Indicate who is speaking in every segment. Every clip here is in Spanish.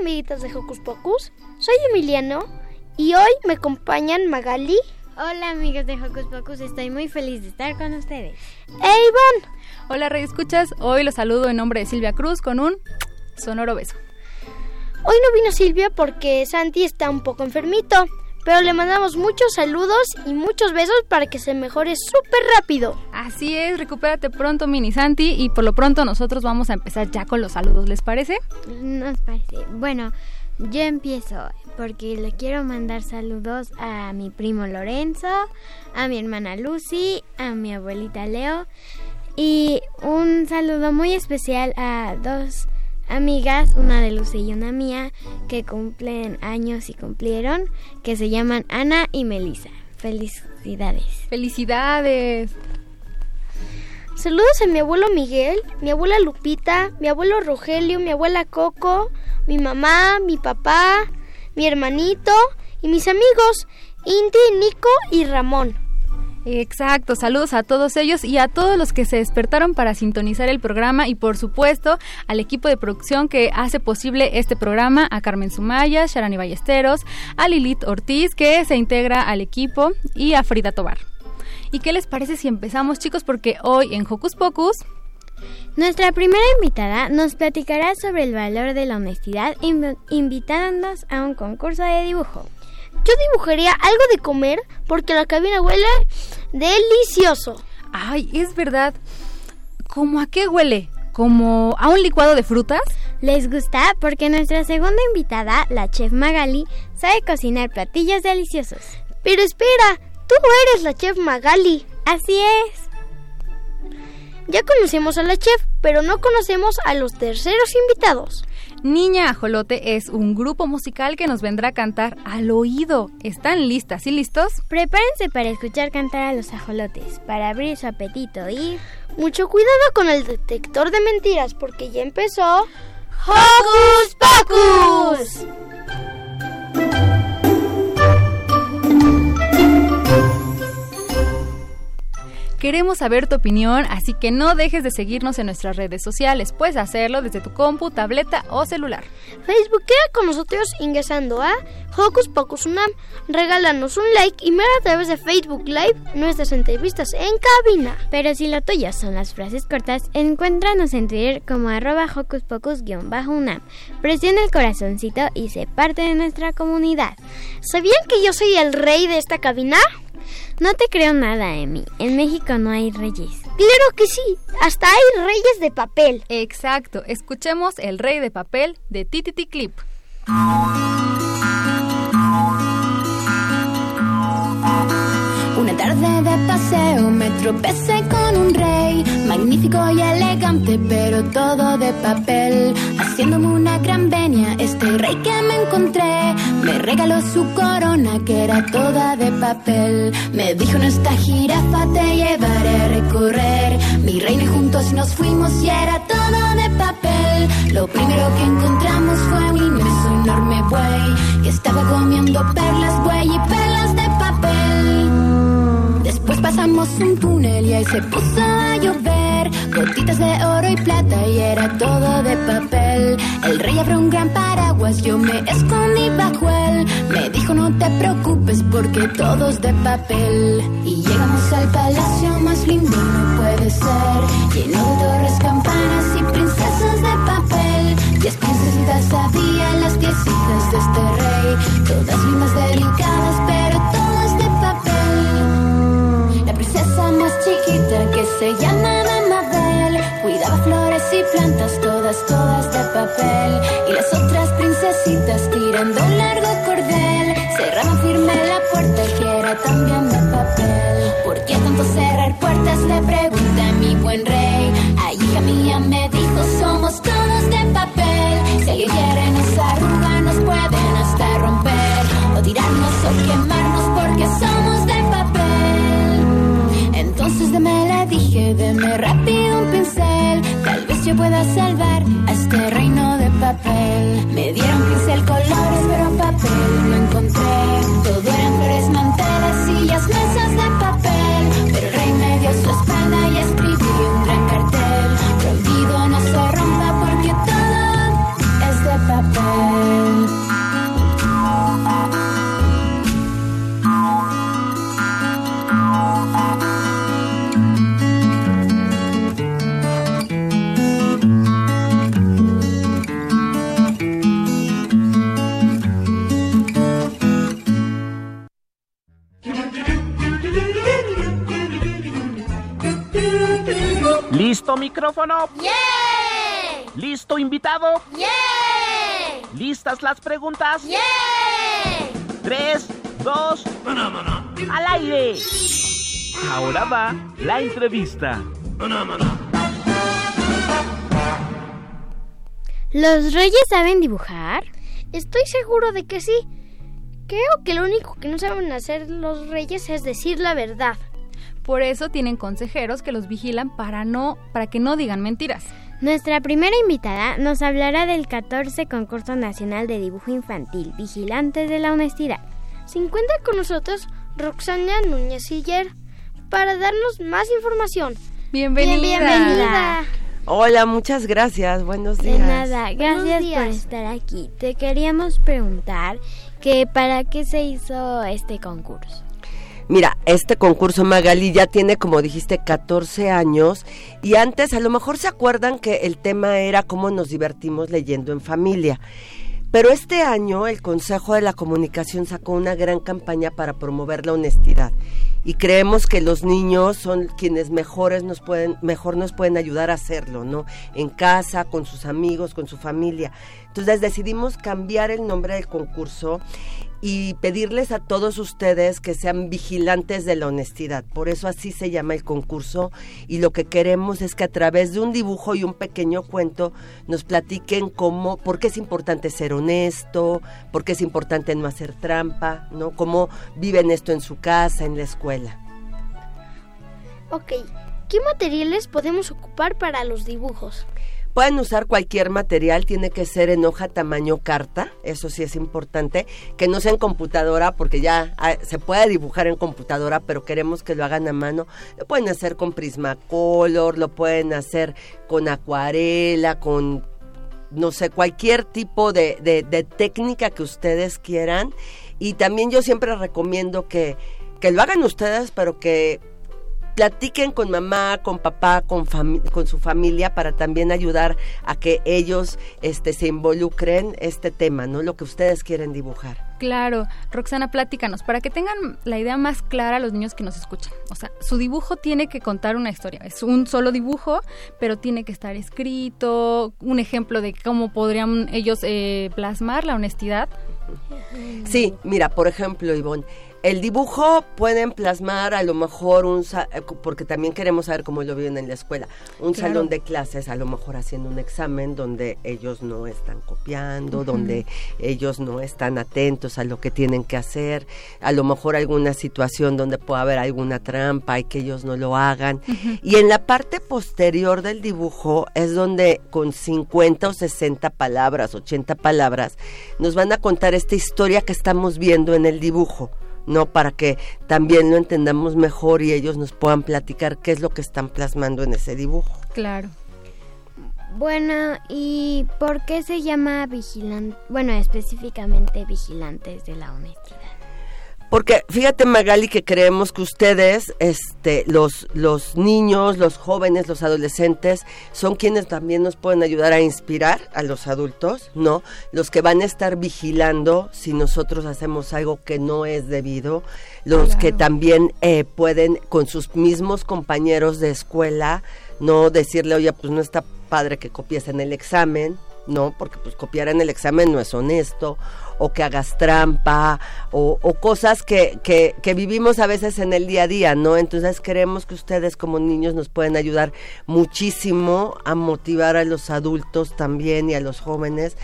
Speaker 1: amiguitas de Hocus Pocus, soy Emiliano y hoy me acompañan Magali.
Speaker 2: Hola amigos de Hocus Pocus, estoy muy feliz de estar con ustedes.
Speaker 1: ¡E Ivonne!
Speaker 3: Hola Rey Escuchas, hoy los saludo en nombre de Silvia Cruz con un sonoro beso.
Speaker 1: Hoy no vino Silvia porque Santi está un poco enfermito, pero le mandamos muchos saludos y muchos besos para que se mejore súper rápido.
Speaker 3: Así es, recupérate pronto, Mini Santi, y por lo pronto nosotros vamos a empezar ya con los saludos, ¿les parece?
Speaker 2: Nos parece. Bueno, yo empiezo porque le quiero mandar saludos a mi primo Lorenzo, a mi hermana Lucy, a mi abuelita Leo y un saludo muy especial a dos amigas, una de Lucy y una mía, que cumplen años y cumplieron, que se llaman Ana y Melissa. Felicidades.
Speaker 3: Felicidades.
Speaker 1: Saludos a mi abuelo Miguel, mi abuela Lupita, mi abuelo Rogelio, mi abuela Coco, mi mamá, mi papá, mi hermanito y mis amigos Inti, Nico y Ramón.
Speaker 3: Exacto, saludos a todos ellos y a todos los que se despertaron para sintonizar el programa y por supuesto al equipo de producción que hace posible este programa, a Carmen Sumaya, Sharani Ballesteros, a Lilith Ortiz que se integra al equipo y a Frida Tobar. ¿Y qué les parece si empezamos chicos? Porque hoy en Hocus Pocus...
Speaker 2: Nuestra primera invitada nos platicará sobre el valor de la honestidad invitándonos a un concurso de dibujo.
Speaker 1: Yo dibujaría algo de comer porque la cabina huele delicioso.
Speaker 3: Ay, es verdad. ¿Cómo a qué huele? ¿Como a un licuado de frutas?
Speaker 2: ¿Les gusta? Porque nuestra segunda invitada, la chef Magali, sabe cocinar platillos deliciosos.
Speaker 1: Pero espera, tú eres la chef Magali.
Speaker 2: Así es.
Speaker 1: Ya conocemos a la chef, pero no conocemos a los terceros invitados.
Speaker 3: Niña Ajolote es un grupo musical que nos vendrá a cantar al oído. ¿Están listas y listos?
Speaker 2: Prepárense para escuchar cantar a los ajolotes, para abrir su apetito y...
Speaker 1: Mucho cuidado con el detector de mentiras porque ya empezó... ¡Hocus Pocus!
Speaker 3: Queremos saber tu opinión, así que no dejes de seguirnos en nuestras redes sociales. Puedes hacerlo desde tu compu, tableta o celular.
Speaker 1: Facebook queda con nosotros ingresando a Hocus Pocus Unam. Regálanos un like y mira a través de Facebook Live nuestras entrevistas en cabina.
Speaker 2: Pero si lo tuyo son las frases cortas, encuéntranos en Twitter como arroba Hocus Pocus-Unam. Presiona el corazoncito y sé parte de nuestra comunidad.
Speaker 1: ¿Sabían que yo soy el rey de esta cabina?
Speaker 2: No te creo nada, Emi. En México no hay reyes.
Speaker 1: Claro que sí. Hasta hay reyes de papel.
Speaker 3: Exacto. Escuchemos El Rey de Papel de Tititi Clip.
Speaker 4: Una tarde de paseo me tropecé con un rey, magnífico y elegante, pero todo de papel. Haciéndome una gran venia, este rey que me encontré me regaló su corona que era toda de papel. Me dijo en esta jirafa te llevaré a recorrer. Mi reina y juntos nos fuimos y era todo de papel. Lo primero que encontramos fue un inmenso enorme buey que estaba comiendo perlas, buey y perlas de papel. Después pasamos un túnel y ahí se puso a llover. Gotitas de oro y plata y era todo de papel. El rey abrió un gran paraguas, yo me escondí bajo él. Me dijo no te preocupes porque todo es de papel. Y llegamos al palacio más lindo, no puede ser. Lleno de torres, campanas y princesas de papel. Diez princesitas había, las diez hijas de este rey. Todas más delicadas, pero todas princesa más chiquita que se llama Mabel. Cuidaba flores y plantas, todas, todas de papel. Y las otras princesitas tirando un largo cordel. Cerraban firme la puerta que era también pueda salvar a este reino de papel. Me dieron pincel colores, pero papel no encontré.
Speaker 5: Micrófono?
Speaker 1: ¡Yeah!
Speaker 5: ¿Listo invitado?
Speaker 1: ¡Yeah!
Speaker 5: ¿Listas las preguntas?
Speaker 1: ¡Yeah!
Speaker 5: Tres, dos, al aire. Ahora va la entrevista.
Speaker 2: ¿Los reyes saben dibujar?
Speaker 1: Estoy seguro de que sí. Creo que lo único que no saben hacer los reyes es decir la verdad.
Speaker 3: Por eso tienen consejeros que los vigilan para no para que no digan mentiras.
Speaker 2: Nuestra primera invitada nos hablará del 14 Concurso Nacional de Dibujo Infantil, Vigilantes de la Honestidad.
Speaker 1: Se encuentra con nosotros Roxana Núñez Siller para darnos más información.
Speaker 3: Bienvenida.
Speaker 1: Bienvenida.
Speaker 6: Hola, muchas gracias. Buenos días.
Speaker 2: De nada, gracias por estar aquí. Te queríamos preguntar que para qué se hizo este concurso.
Speaker 6: Mira, este concurso Magali ya tiene, como dijiste, 14 años y antes a lo mejor se acuerdan que el tema era cómo nos divertimos leyendo en familia. Pero este año el Consejo de la Comunicación sacó una gran campaña para promover la honestidad y creemos que los niños son quienes mejores nos pueden, mejor nos pueden ayudar a hacerlo, ¿no? En casa, con sus amigos, con su familia. Entonces decidimos cambiar el nombre del concurso y pedirles a todos ustedes que sean vigilantes de la honestidad. Por eso así se llama el concurso y lo que queremos es que a través de un dibujo y un pequeño cuento nos platiquen cómo, por qué es importante ser honesto, por qué es importante no hacer trampa, ¿no? Cómo viven esto en su casa, en la escuela.
Speaker 1: Ok, ¿qué materiales podemos ocupar para los dibujos?
Speaker 6: Pueden usar cualquier material, tiene que ser en hoja tamaño carta, eso sí es importante, que no sea en computadora porque ya ah, se puede dibujar en computadora, pero queremos que lo hagan a mano. Lo pueden hacer con Prismacolor, lo pueden hacer con acuarela, con no sé, cualquier tipo de, técnica que ustedes quieran. Y también yo siempre recomiendo que, que lo hagan ustedes, pero que platiquen con mamá, con papá, con, con su familia para también ayudar a que ellos este, se involucren este tema, ¿no? Lo que ustedes quieren dibujar.
Speaker 3: Claro, Roxana, platícanos, para que tengan la idea más clara los niños que nos escuchan. O sea, su dibujo tiene que contar una historia. Es un solo dibujo, pero tiene que estar escrito, un ejemplo de cómo podrían ellos eh, plasmar la honestidad.
Speaker 6: Sí, mira, por ejemplo, Ivonne, el dibujo pueden plasmar a lo mejor un, eh, porque también queremos saber cómo lo viven en la escuela, un
Speaker 3: Claro.
Speaker 6: salón de clases, a lo mejor haciendo un examen donde ellos no están copiando, donde ellos no están atentos a lo que tienen que hacer, a lo mejor alguna situación donde pueda haber alguna trampa y que ellos no lo hagan. Y en la parte posterior del dibujo es donde con 50 o 60 palabras, 80 palabras, nos van a contar esta historia que estamos viendo en el dibujo. ¿No? Para que también lo entendamos mejor y ellos nos puedan platicar qué es lo que están plasmando en ese dibujo.
Speaker 3: Claro.
Speaker 2: Bueno, ¿y por qué se llama vigilante? Bueno, específicamente vigilantes de la honestidad.
Speaker 6: Porque fíjate Magali que creemos que ustedes, este, los, los niños, los jóvenes, los adolescentes, son quienes también nos pueden ayudar a inspirar a los adultos, ¿no? Los que van a estar vigilando si nosotros hacemos algo que no es debido, los que también eh, pueden con sus mismos compañeros de escuela, no decirle, oye, pues no está padre que copies en el examen, ¿no? Porque pues copiar en el examen no es honesto o que hagas trampa o, cosas que, que, que, vivimos a veces en el día a día, ¿no? Entonces creemos que ustedes como niños nos pueden ayudar muchísimo a motivar a los adultos también y a los jóvenes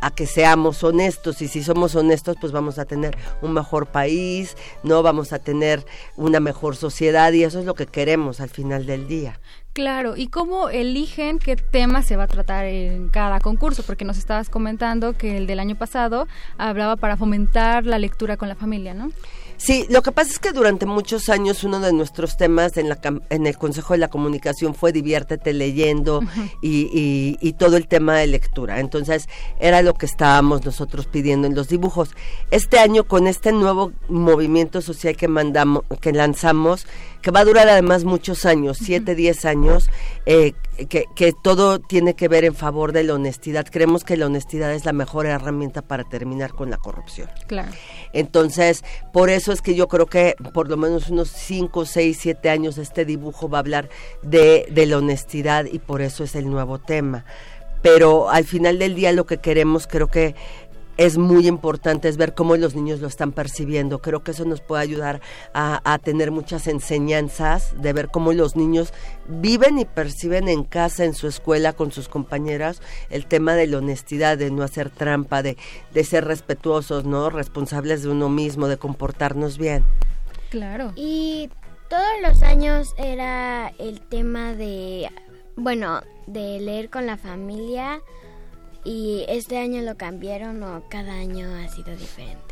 Speaker 6: a que seamos honestos y si somos honestos pues vamos a tener un mejor país, no vamos a tener una mejor sociedad y eso es lo que queremos al final del día.
Speaker 3: Claro, ¿y cómo eligen qué tema se va a tratar en cada concurso? Porque nos estabas comentando que el del año pasado hablaba para fomentar la lectura con la familia, ¿no?
Speaker 6: Sí, lo que pasa es que durante muchos años uno de nuestros temas en, la, en el Consejo de la Comunicación fue diviértete leyendo y, y, todo el tema de lectura. Entonces era lo que estábamos nosotros pidiendo en los dibujos. Este año con este nuevo movimiento social que mandamos, que lanzamos, que va a durar además muchos años, siete, diez años, eh, que, que, todo tiene que ver en favor de la honestidad. Creemos que la honestidad es la mejor herramienta para terminar con la corrupción.
Speaker 3: Claro.
Speaker 6: Entonces, por eso es que yo creo que por lo menos unos cinco, seis, siete años este dibujo va a hablar de, de la honestidad y por eso es el nuevo tema pero al final del día lo que queremos creo que es muy importante es ver cómo los niños lo están percibiendo. Creo que eso nos puede ayudar a, tener muchas enseñanzas, de ver cómo los niños viven y perciben en casa, en su escuela, con sus compañeras, el tema de la honestidad, de no hacer trampa, de, de ser respetuosos, ¿no? Responsables de uno mismo, de comportarnos bien.
Speaker 3: Claro.
Speaker 2: Y todos los años era el tema de, bueno, de leer con la familia ¿Y este año lo cambiaron o cada año ha sido diferente?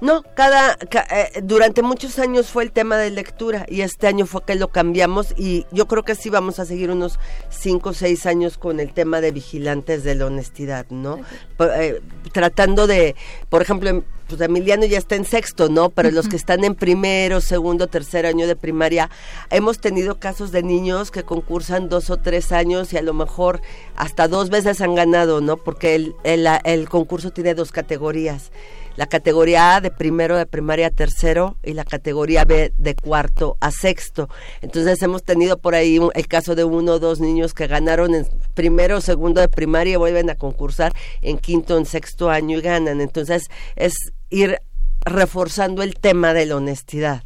Speaker 6: No, cada, eh, durante muchos años fue el tema de lectura y este año fue que lo cambiamos y yo creo que sí vamos a seguir unos cinco o seis años con el tema de vigilantes de la honestidad, ¿no? Eh, tratando de, por ejemplo, pues Emiliano ya está en sexto, ¿no? Pero los que están en primero, segundo, tercer año de primaria, hemos tenido casos de niños que concursan dos o tres años y a lo mejor hasta dos veces han ganado, ¿no? Porque el, el, el concurso tiene dos categorías la categoría A de primero de primaria a tercero y la categoría B de cuarto a sexto. Entonces hemos tenido por ahí el caso de uno o dos niños que ganaron en primero o segundo de primaria y vuelven a concursar en quinto o en sexto año y ganan. Entonces es ir reforzando el tema de la honestidad.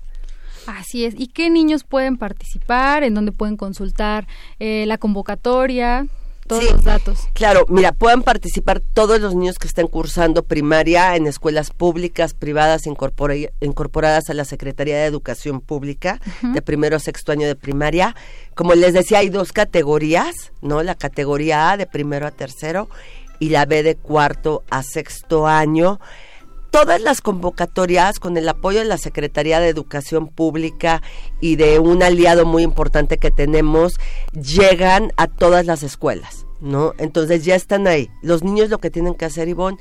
Speaker 3: Así es. ¿Y qué niños pueden participar? ¿En dónde pueden consultar eh, la convocatoria? Todos los datos.
Speaker 6: Claro, mira, puedan participar todos los niños que estén cursando primaria en escuelas públicas, privadas, incorporadas a la Secretaría de Educación Pública, de primero a sexto año de primaria. Como les decía, hay dos categorías, ¿no? La categoría A de primero a tercero y la B de cuarto a sexto año todas las convocatorias con el apoyo de la Secretaría de Educación Pública y de un aliado muy importante que tenemos llegan a todas las escuelas. ¿no? Entonces ya están ahí. Los niños lo que tienen que hacer, Ivonne,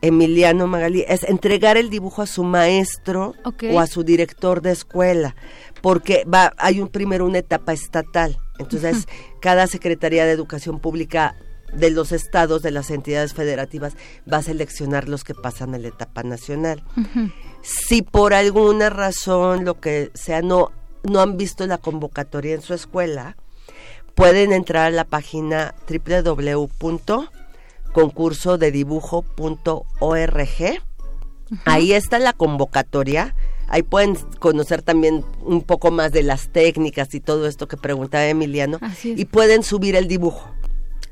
Speaker 6: Emiliano Magali, es entregar el dibujo a su maestro o a su director de escuela, porque va, hay un primero una etapa estatal. Entonces, cada Secretaría de Educación Pública de los estados, de las entidades federativas, va a seleccionar los que pasan a la etapa nacional. Si por alguna razón, lo que sea, no, no han visto la convocatoria en su escuela, pueden entrar a la página www.concursodedibujo.org. Ahí está la convocatoria. Ahí pueden conocer también un poco más de las técnicas y todo esto que preguntaba Emiliano. Y pueden subir el dibujo.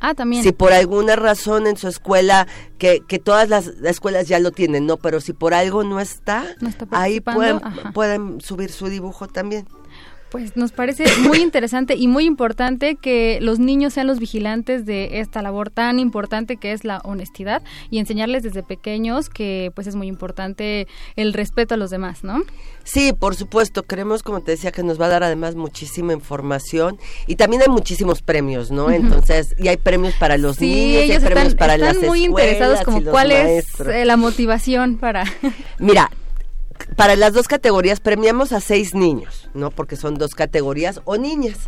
Speaker 3: Ah, también.
Speaker 6: Si por alguna razón en su escuela, que, que todas las escuelas ya lo tienen, ¿no? Pero si por algo no está, ahí pueden, pueden subir su dibujo también.
Speaker 3: Pues nos parece muy interesante y muy importante que los niños sean los vigilantes de esta labor tan importante que es la honestidad y enseñarles desde pequeños que pues es muy importante el respeto a los demás, ¿no?
Speaker 6: Sí, por supuesto, creemos, como te decía, que nos va a dar además muchísima información y también hay muchísimos premios, ¿no? Entonces, y hay premios para los
Speaker 3: sí,
Speaker 6: niños,
Speaker 3: ellos
Speaker 6: hay premios
Speaker 3: están,
Speaker 6: para
Speaker 3: están
Speaker 6: las
Speaker 3: muy interesados como cuál es eh, la motivación para...
Speaker 6: Mira, para las dos categorías premiamos a seis niños, ¿no? Porque son dos categorías o niñas.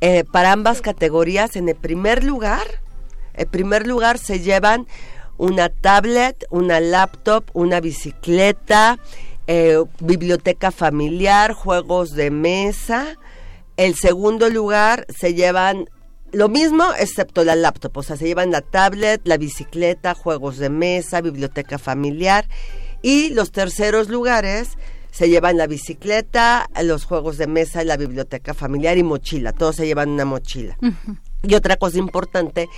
Speaker 6: Eh, para ambas categorías, en el primer lugar, el primer lugar se llevan una tablet, una laptop, una bicicleta, eh, biblioteca familiar, juegos de mesa. El segundo lugar se llevan lo mismo excepto la laptop, o sea, se llevan la tablet, la bicicleta, juegos de mesa, biblioteca familiar. Y los terceros lugares se llevan la bicicleta, los juegos de mesa, la biblioteca familiar y mochila. Todos se llevan una mochila. Y otra cosa importante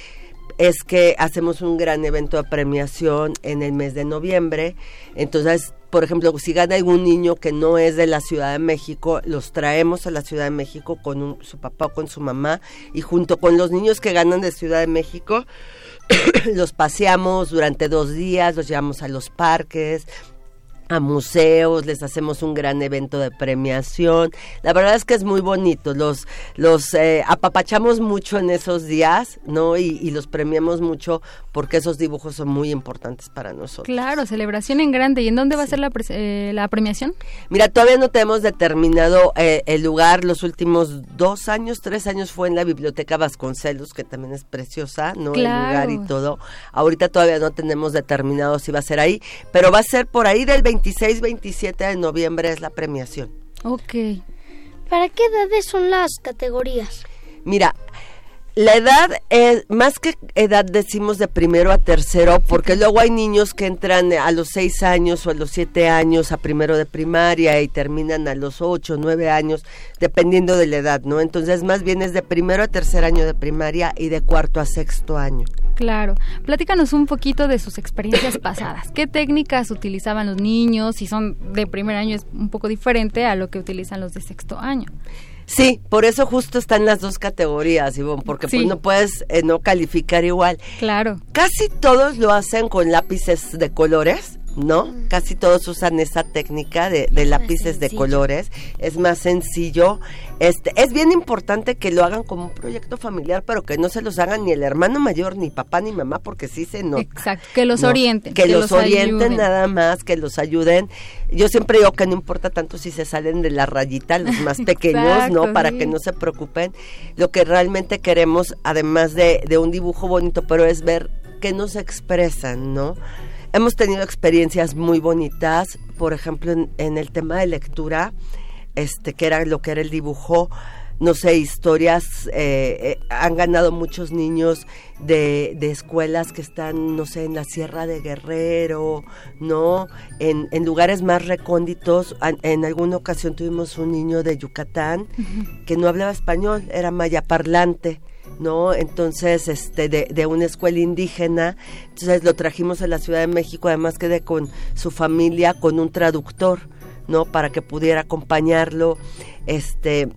Speaker 6: es que hacemos un gran evento de premiación en el mes de noviembre. Entonces, por ejemplo, si gana algún niño que no es de la Ciudad de México, los traemos a la Ciudad de México con su papá o con su mamá y junto con los niños que ganan de Ciudad de México, los paseamos durante dos días, los llevamos a los parques, a museos, les hacemos un gran evento de premiación. La verdad es que es muy bonito, los, los eh, apapachamos mucho en esos días, ¿no? Y, los premiamos mucho porque esos dibujos son muy importantes para nosotros.
Speaker 3: Claro, celebración en grande. ¿Y en dónde va a ser la, eh, la, premiación?
Speaker 6: Mira, todavía no tenemos determinado eh, el lugar. Los últimos dos años, tres años fue en la Biblioteca Vasconcelos, que también es preciosa, ¿no? El lugar y todo. Ahorita todavía no tenemos determinado si va a ser ahí, pero va a ser por ahí del 20 26-27 de noviembre es la premiación.
Speaker 3: Ok.
Speaker 1: ¿Para qué edades son las categorías?
Speaker 6: Mira, la edad, es, más que edad decimos de primero a tercero, porque luego hay niños que entran a los seis años o a los siete años a primero de primaria y terminan a los ocho, nueve años, dependiendo de la edad, ¿no? Entonces más bien es de primero a tercer año de primaria y de cuarto a sexto año.
Speaker 3: Claro. Platícanos un poquito de sus experiencias pasadas. ¿Qué técnicas utilizaban los niños? Si son de primer año es un poco diferente a lo que utilizan los de sexto año.
Speaker 6: Sí, por eso justo están las dos categorías, Ivonne, porque pues no puedes eh, no calificar igual.
Speaker 3: Claro.
Speaker 6: Casi todos lo hacen con lápices de colores ¿no? Casi todos usan esa técnica de, lápices de colores, es más sencillo. Este, es bien importante que lo hagan como un proyecto familiar, pero que no se los hagan ni el hermano mayor, ni papá, ni mamá, porque sí se nota.
Speaker 3: Exacto, que los orienten.
Speaker 6: Que, los, orienten nada más, que los ayuden. Yo siempre digo que no importa tanto si se salen de la rayita, los más pequeños, ¿no? Para que no se preocupen. Lo que realmente queremos, además de, de un dibujo bonito, pero es ver que nos expresan, ¿no? Hemos tenido experiencias muy bonitas, por ejemplo, en, el tema de lectura, este, que era lo que era el dibujo, no sé, historias, eh, eh, han ganado muchos niños de, de, escuelas que están, no sé, en la Sierra de Guerrero, ¿no? En, en lugares más recónditos. En, alguna ocasión tuvimos un niño de Yucatán que no hablaba español, era maya parlante. ¿No? Entonces, este, de, de, una escuela indígena, entonces lo trajimos a la Ciudad de México, además quedé con su familia, con un traductor, ¿no? Para que pudiera acompañarlo, este,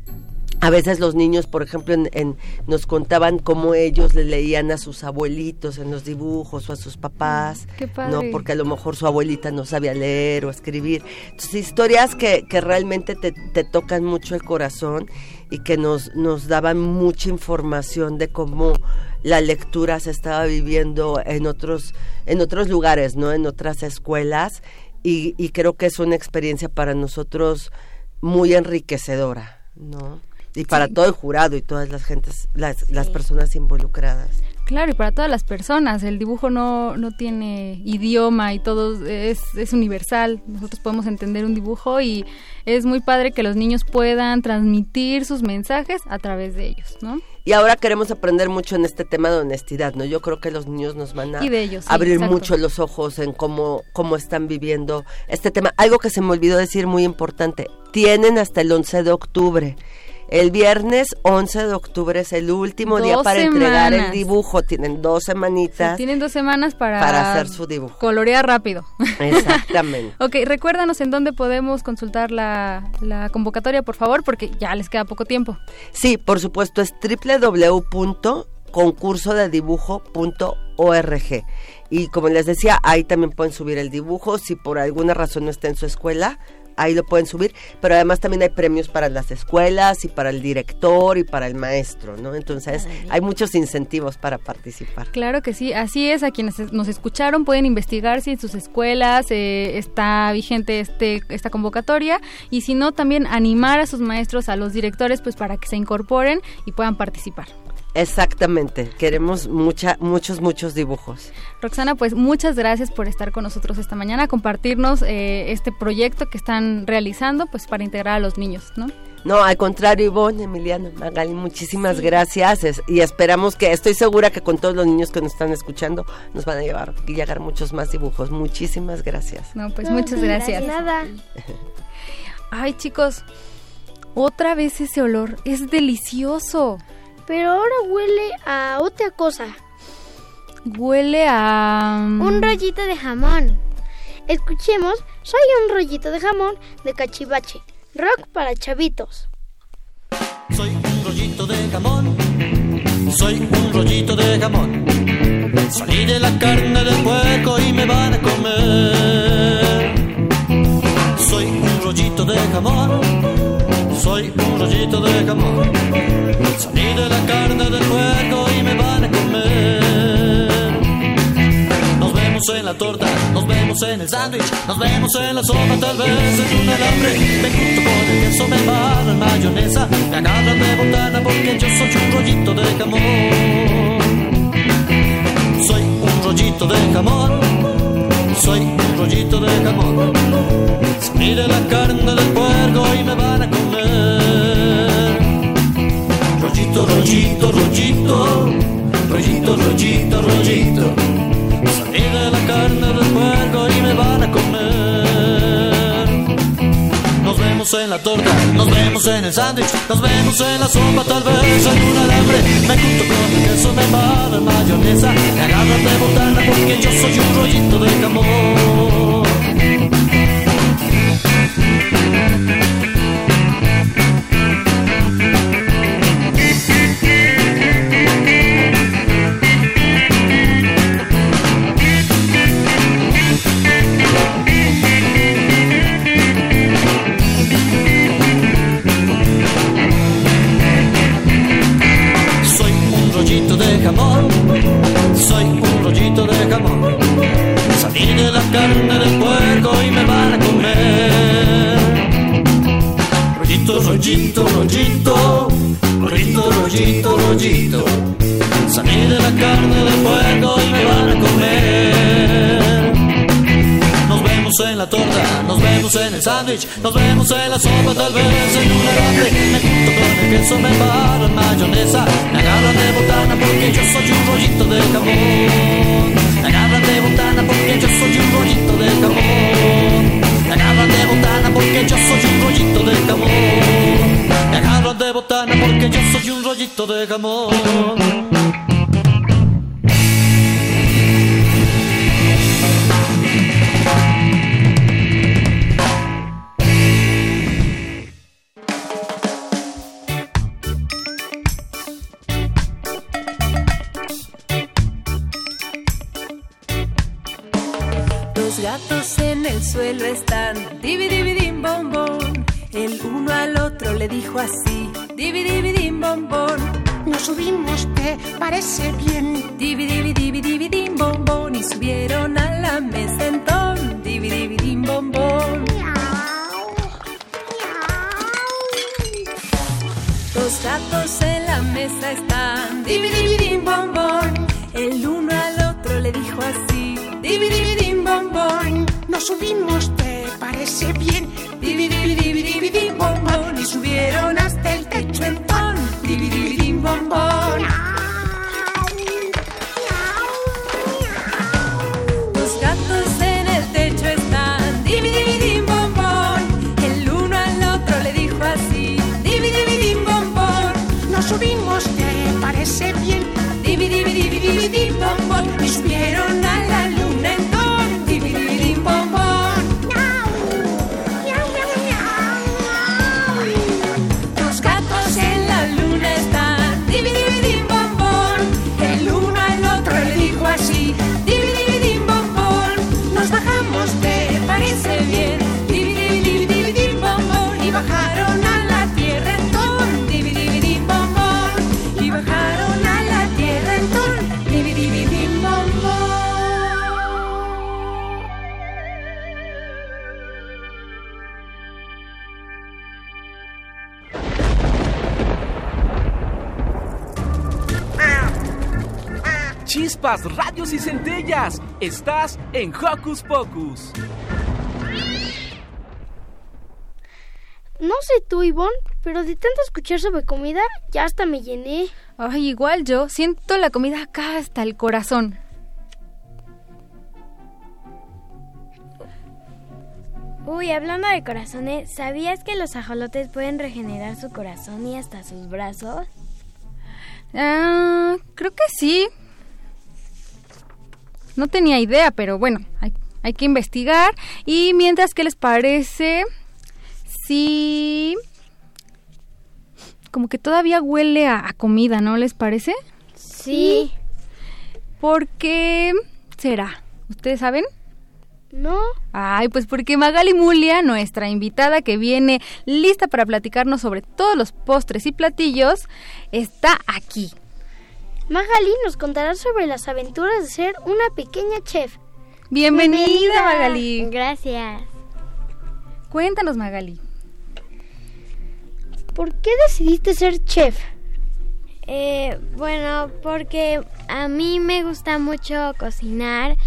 Speaker 6: a veces los niños, por ejemplo, en, nos contaban cómo ellos le leían a sus abuelitos en los dibujos o a sus papás,
Speaker 3: mm,
Speaker 6: ¿no? Porque a lo mejor su abuelita no sabía leer o escribir. Entonces, historias que, que realmente te, te tocan mucho el corazón y que nos, nos daban mucha información de cómo la lectura se estaba viviendo en otros, en otros lugares, ¿no? En otras escuelas y, y creo que es una experiencia para nosotros muy enriquecedora, ¿no? Y para todo el jurado y todas las gentes, las, las personas involucradas.
Speaker 3: Claro, y para todas las personas, el dibujo no, no tiene idioma y todo es, es universal. Nosotros podemos entender un dibujo y es muy padre que los niños puedan transmitir sus mensajes a través de ellos, ¿no?
Speaker 6: Y ahora queremos aprender mucho en este tema de honestidad, ¿no? Yo creo que los niños nos van a abrir mucho los ojos en cómo, cómo están viviendo este tema. Algo que se me olvidó decir muy importante, tienen hasta el 11 de octubre El viernes 11 de octubre es el último día para entregar el dibujo. Tienen dos semanitas
Speaker 3: tienen dos semanas para,
Speaker 6: para hacer su dibujo.
Speaker 3: colorear rápido.
Speaker 6: Exactamente.
Speaker 3: ok, recuérdanos en dónde podemos consultar la, la convocatoria, por favor, porque ya les queda poco tiempo.
Speaker 6: Sí, por supuesto, es www.concursodedibujo.org. Y como les decía, ahí también pueden subir el dibujo. Si por alguna razón no está en su escuela, ahí lo pueden subir. Pero además también hay premios para las escuelas y para el director y para el maestro, ¿no? Entonces hay muchos incentivos para participar.
Speaker 3: Claro que sí, así es. A quienes nos escucharon pueden investigar si en sus escuelas eh, está vigente este esta convocatoria y si no también animar a sus maestros, a los directores, pues para que se incorporen y puedan participar.
Speaker 6: Exactamente, queremos mucha, muchos, muchos dibujos.
Speaker 3: Roxana, pues muchas gracias por estar con nosotros esta mañana, compartirnos eh, este proyecto que están realizando, pues para integrar a los niños, ¿no?
Speaker 6: No, al contrario, Ivonne, Emiliano, Magali, muchísimas gracias es- y esperamos que, estoy segura que con todos los niños que nos están escuchando nos van a llevar y llegar muchos más dibujos. Muchísimas gracias.
Speaker 3: No, pues muchas gracias.
Speaker 1: Nada.
Speaker 3: Ay, chicos, otra vez ese olor, es delicioso.
Speaker 1: Pero ahora huele a otra cosa.
Speaker 3: Huele a... mm,
Speaker 1: Un rollito de jamón. Escuchemos, soy un rollito de jamón de cachivache. Rock para chavitos.
Speaker 7: Soy un rollito de jamón, soy un rollito de jamón. Salí de la carne del puerco y me van a comer. Soy un rollito de jamón, soy un rollito de jamón. Salí de la carne del puerco y me van a comer. Nos vemos en la torta, nos vemos en el sándwich, nos vemos en la sopa, tal vez en un alambre. Me junto con el queso, me embarro en mayonesa, me agarran de botana porque yo soy un rollito de jamón. Soy un rollito de jamón, soy un rollito de jamón. Salí de la carne del puerco y me van a comer. Rollito, rollito, rollito, rollito, rollito, rollito. Salí de la carne del puerco y me van a comer. Vemos en la torta, nos vemos en el sándwich, nos vemos en la sopa, tal vez en un alambre. Me junto con el queso, me embarro en mayonesa, me agarran de botana porque yo soy un rollito de jamón. Vemos en el sándwich, nos vemos en la sopa, tal vez en un alambre. Me junto con el queso, me en mayonesa, me agarran de botana porque yo soy un rollito de jamón. Me agarran de botana porque yo soy un rollito de jamón. Me agarran de botana porque yo soy un rollito de jamón. Me agarran de botana porque yo soy un rollito de jamón.
Speaker 8: Bien?
Speaker 5: Chispas, radios y centellas. Estás en Hocus Pocus.
Speaker 1: No sé tú, Ivonne, pero de tanto escuchar sobre comida, ya hasta me llené.
Speaker 3: Ay, igual yo. Siento la comida acá hasta el corazón.
Speaker 2: Uy, hablando de corazones, ¿sabías que los ajolotes pueden regenerar su corazón y hasta sus brazos?
Speaker 3: Ah, creo que sí. No tenía idea, pero bueno, hay, hay que investigar. Y mientras, ¿qué les parece? Sí. Como que todavía huele a, a comida, ¿no les parece?
Speaker 1: Sí.
Speaker 3: ¿Por qué será? ¿Ustedes saben?
Speaker 1: No.
Speaker 3: Ay, pues porque Magali Mulia, nuestra invitada que viene lista para platicarnos sobre todos los postres y platillos, está aquí.
Speaker 1: Magali nos contará sobre las aventuras de ser una pequeña chef.
Speaker 3: Bienvenida, Magali.
Speaker 2: Gracias.
Speaker 3: Cuéntanos, Magali.
Speaker 1: ¿Por qué decidiste ser chef?
Speaker 2: Eh, bueno, porque a mí me gusta mucho cocinar,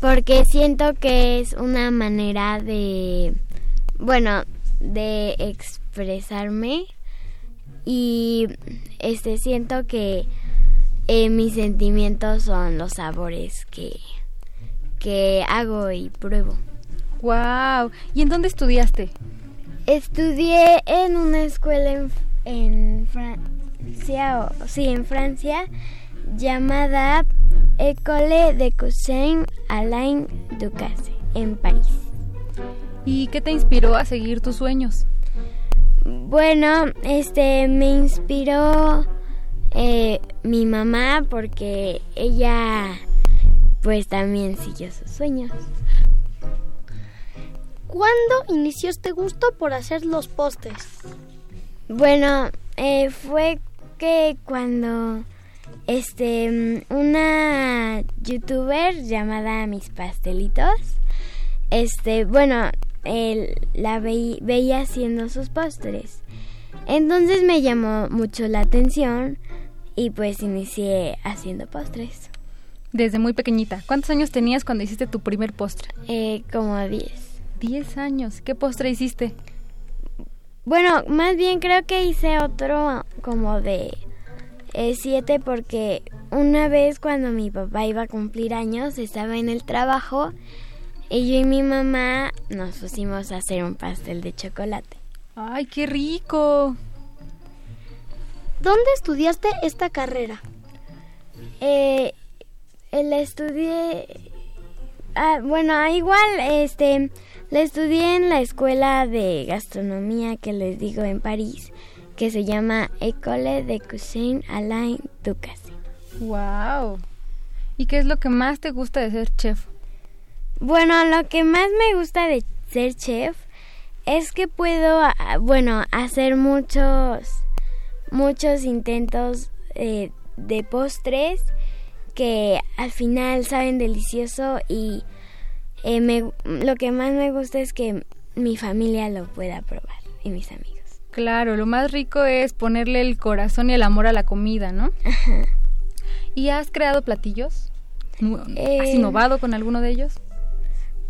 Speaker 2: porque siento que es una manera de, bueno, de expresarme y este siento que eh, mis sentimientos son los sabores que, que hago y pruebo.
Speaker 3: Wow. ¿Y en dónde estudiaste?
Speaker 2: Estudié en una escuela en, en Francia, o, sí, en Francia, llamada École de Cuisine Alain Ducasse, en París.
Speaker 3: ¿Y qué te inspiró a seguir tus sueños?
Speaker 2: Bueno, este me inspiró eh, mi mamá porque ella pues también siguió sus sueños.
Speaker 1: ¿Cuándo inició este gusto por hacer los postres?
Speaker 2: Bueno, eh, fue que cuando este una youtuber llamada Mis Pastelitos, este, bueno, él la veí- veía haciendo sus postres. Entonces me llamó mucho la atención y pues inicié haciendo postres.
Speaker 3: Desde muy pequeñita. ¿Cuántos años tenías cuando hiciste tu primer postre?
Speaker 2: Eh, como 10.
Speaker 3: 10 años. ¿Qué postre hiciste?
Speaker 2: Bueno, más bien creo que hice otro como de 7 porque una vez cuando mi papá iba a cumplir años estaba en el trabajo y yo y mi mamá nos pusimos a hacer un pastel de chocolate.
Speaker 3: ¡Ay, qué rico!
Speaker 1: ¿Dónde estudiaste esta carrera?
Speaker 2: Eh, la estudié. Ah, bueno, ah, igual, este. La estudié en la escuela de gastronomía que les digo en París, que se llama École de Cuisine Alain Ducasse.
Speaker 3: ¡Wow! ¿Y qué es lo que más te gusta de ser chef?
Speaker 2: Bueno, lo que más me gusta de ser chef es que puedo, ah, bueno, hacer muchos, muchos intentos eh, de postres que al final saben delicioso y eh, me, lo que más me gusta es que mi familia lo pueda probar y mis amigos.
Speaker 3: Claro, lo más rico es ponerle el corazón y el amor a la comida, ¿no? ¿Y has creado platillos? ¿Has
Speaker 2: Eh,
Speaker 3: innovado con alguno de ellos?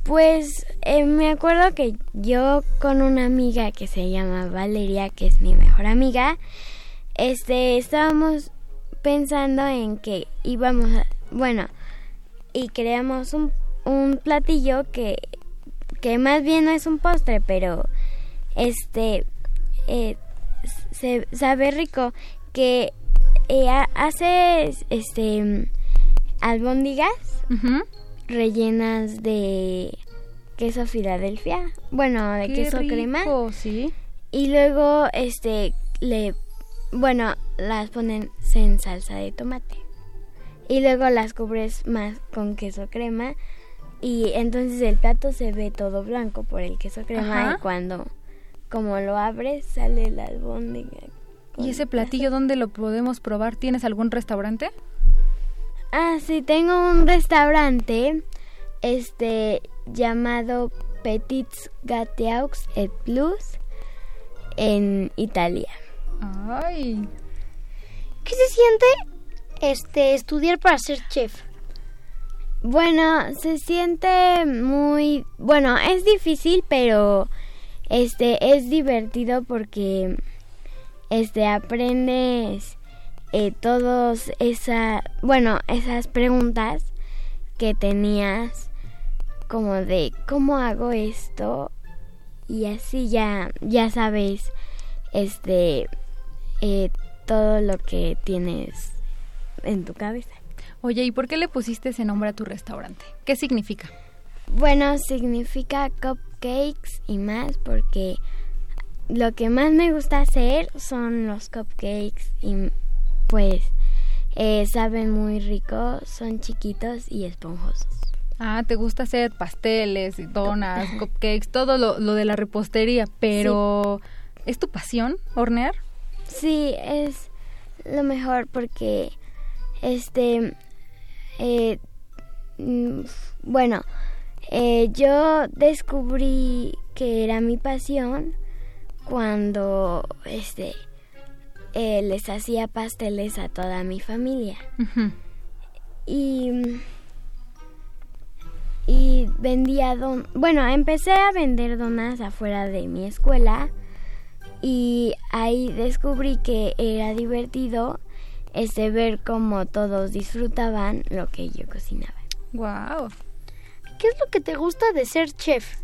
Speaker 2: Pues eh, me acuerdo que yo con una amiga que se llama Valeria, que es mi mejor amiga, este estábamos pensando en que íbamos a, bueno, y creamos un, un platillo que, que más bien no es un postre, pero este eh, se sabe rico que eh, ha- hace este albóndigas rellenas de queso Filadelfia, bueno, de
Speaker 3: Qué
Speaker 2: queso crema
Speaker 3: sí.
Speaker 2: y luego este le bueno, las ponen en salsa de tomate. Y luego las cubres más con queso crema y entonces el plato se ve todo blanco por el queso crema
Speaker 3: Ajá.
Speaker 2: y cuando como lo abres sale la albóndiga.
Speaker 3: ¿Y ese platillo dónde lo podemos probar? ¿Tienes algún restaurante?
Speaker 2: Ah, sí, tengo un restaurante este llamado Petits Gâteaux et Plus en Italia.
Speaker 3: Ay,
Speaker 1: ¿Qué se siente este estudiar para ser chef?
Speaker 2: Bueno, se siente muy, bueno, es difícil, pero este es divertido porque este aprendes eh, todos esa, bueno, esas preguntas que tenías como de cómo hago esto y así ya ya sabes este eh, todo lo que tienes en tu cabeza.
Speaker 3: Oye, ¿y por qué le pusiste ese nombre a tu restaurante? ¿Qué significa?
Speaker 2: Bueno, significa cupcakes y más porque lo que más me gusta hacer son los cupcakes y pues eh, saben muy ricos, son chiquitos y esponjosos.
Speaker 3: Ah, te gusta hacer pasteles, donas, cupcakes, todo lo, lo, de la repostería, pero ¿es tu pasión hornear?
Speaker 2: Sí, es lo mejor porque este eh, mm, bueno eh, yo descubrí que era mi pasión cuando este eh, les hacía pasteles a toda mi familia. Y y vendía don bueno empecé a vender donas afuera de mi escuela y ahí descubrí que era divertido este ver cómo todos disfrutaban lo que yo cocinaba.
Speaker 3: Wow.
Speaker 1: ¿Qué es lo que te gusta de ser chef?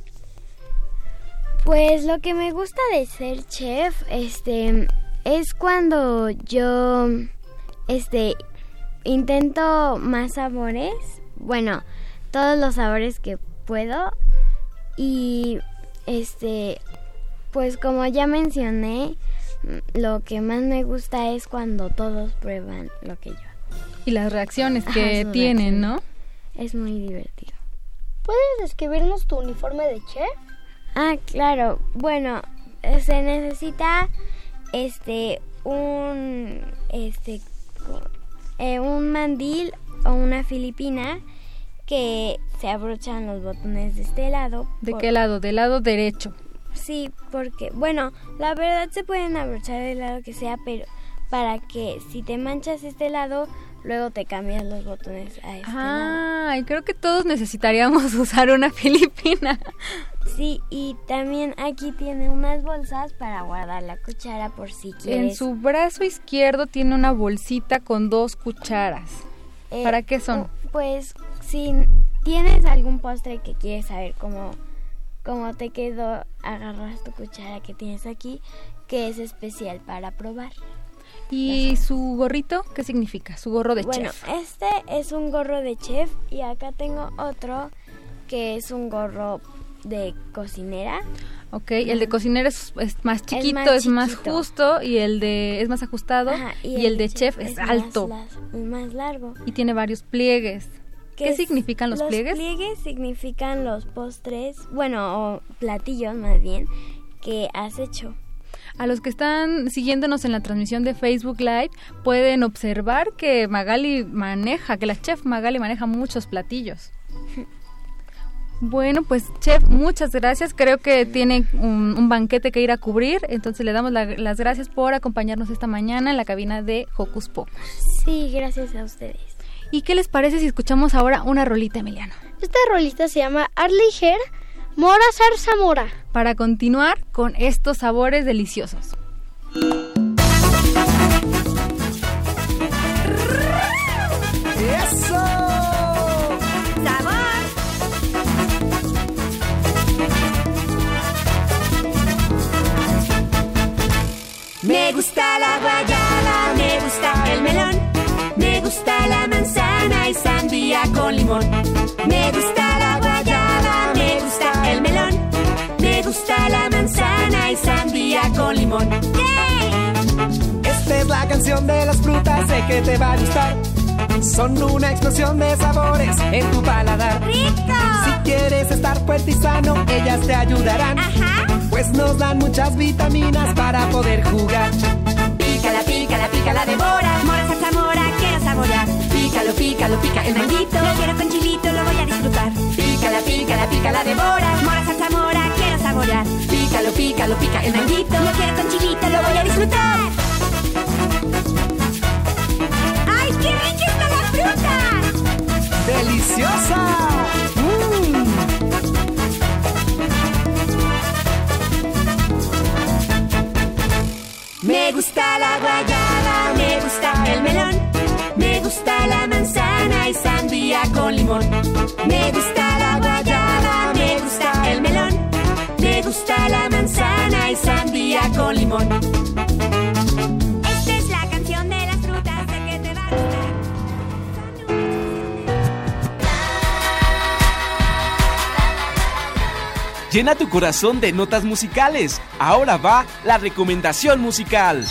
Speaker 2: Pues lo que me gusta de ser chef, este, es cuando yo, este, intento más sabores, bueno, todos los sabores que puedo y, este, pues como ya mencioné, lo que más me gusta es cuando todos prueban lo que yo hago.
Speaker 3: Y las reacciones que tienen, ¿no?
Speaker 2: Es muy divertido.
Speaker 1: ¿Puedes describirnos tu uniforme de chef?
Speaker 2: Ah, claro. Bueno, eh, se necesita este un este eh, un mandil o una filipina que se abrochan los botones de este lado.
Speaker 3: ¿De qué lado? Del lado derecho.
Speaker 2: Sí, porque, bueno, la verdad se pueden abrochar del lado que sea, pero para que si te manchas este lado, luego te cambias los botones a este
Speaker 3: ah, y creo que todos necesitaríamos usar una filipina.
Speaker 2: Sí, y también aquí tiene unas bolsas para guardar la cuchara por si quieres.
Speaker 3: En su brazo izquierdo tiene una bolsita con dos cucharas. Eh, ¿Para qué son?
Speaker 2: Pues si tienes algún postre que quieres saber cómo como te quedó, agarras tu cuchara que tienes aquí, que es especial para probar.
Speaker 3: ¿Y su gorrito qué significa? Su gorro de chef.
Speaker 2: Bueno, este es un gorro de chef y acá tengo otro que es un gorro de cocinera.
Speaker 3: Ok, el de cocinera es, más chiquito, es más, justo y el de es más ajustado y, el, de chef, es, alto.
Speaker 2: más largo.
Speaker 3: Y tiene varios pliegues. ¿Qué significan los, pliegues?
Speaker 2: Los pliegues significan los postres, bueno, o platillos más bien, que has hecho.
Speaker 3: A los que están siguiéndonos en la transmisión de Facebook Live pueden observar que Magali maneja, que la chef Magali maneja muchos platillos. Bueno, pues chef, muchas gracias. Creo que tiene un, banquete que ir a cubrir, entonces le damos las gracias por acompañarnos esta mañana en la cabina de Hocus Pocus.
Speaker 2: Sí, gracias a ustedes.
Speaker 3: ¿Y qué les parece si escuchamos ahora una rolita, Emiliano?
Speaker 1: Esta rolita se llama Arley Her Mora Zarzamora.
Speaker 3: Para continuar con estos sabores deliciosos.
Speaker 9: ¡Eso! ¡Sabor! Me gusta la guayaba, me gusta el melón gusta la manzana y sandía con limón. Me gusta la guayaba, me gusta el melón. Me gusta la manzana y sandía con limón. Esta es la canción de las frutas, sé que te va a gustar. Son una explosión de sabores en tu paladar.
Speaker 8: ¡Rico!
Speaker 9: Si quieres estar fuerte y sano, ellas te ayudarán.
Speaker 8: Ajá.
Speaker 9: Pues nos dan muchas vitaminas para poder jugar.
Speaker 8: Pícala, pícala, pícala, devora. Mora, salsa, mora, quiero saborear.
Speaker 9: Pícalo, pícalo, pica el manguito.
Speaker 8: Lo quiero con chilito, lo voy a disfrutar.
Speaker 9: Pícala, pícala, pícala, devora.
Speaker 8: Mora, salsa, mora, quiero saborear.
Speaker 9: Pícalo, pícalo, pica el manguito.
Speaker 8: Lo quiero con chilito, lo voy a disfrutar.
Speaker 10: Me gusta la guayaba, me gusta el melón. Me gusta la manzana y sandía con limón. Esta es la canción de las frutas de que te va a gustar.
Speaker 11: Llena tu corazón de notas musicales. Ahora va la recomendación musical.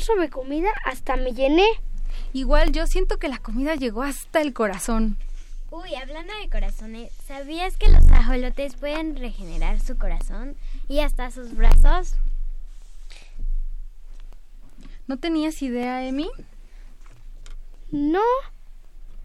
Speaker 1: Sobre comida, hasta me llené.
Speaker 3: Igual yo siento que la comida llegó hasta el corazón.
Speaker 2: Uy, hablando de corazones, ¿sabías que los ajolotes pueden regenerar su corazón y hasta sus brazos?
Speaker 3: ¿No tenías idea, Emi?
Speaker 1: No,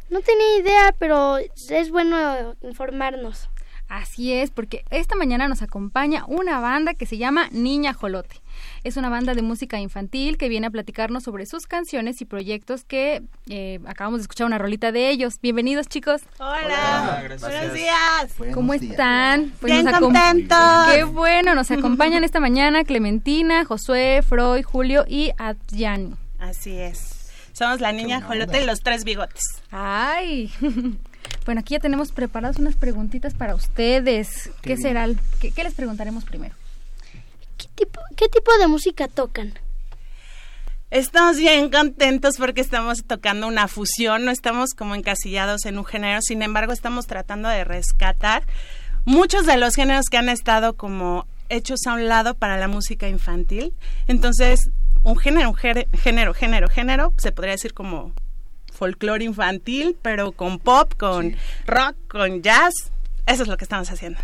Speaker 1: no tenía idea, pero es bueno informarnos.
Speaker 3: Así es, porque esta mañana nos acompaña una banda que se llama Niña Jolote. Es una banda de música infantil que viene a platicarnos sobre sus canciones y proyectos que eh, acabamos de escuchar una rolita de ellos. Bienvenidos, chicos.
Speaker 12: Hola, buenos días.
Speaker 3: ¿Cómo están? Pues
Speaker 12: Bien contentos.
Speaker 3: Qué bueno, nos acompañan esta mañana Clementina, Josué, Freud, Julio y Adjani.
Speaker 12: Así es. Somos la niña Jolote y los tres bigotes.
Speaker 3: Ay. Bueno, aquí ya tenemos preparadas unas preguntitas para ustedes. ¿Qué, será? el- ¿Qué, qué les preguntaremos primero?
Speaker 1: ¿Qué tipo, qué tipo de música tocan?
Speaker 12: Estamos bien contentos porque estamos tocando una fusión, no estamos como encasillados en un género, sin embargo estamos tratando de rescatar muchos de los géneros que han estado como hechos a un lado para la música infantil. Entonces, un género, un género, género, género, género, se podría decir como folclore infantil, pero con pop, con rock, con jazz. Eso es lo que estamos haciendo.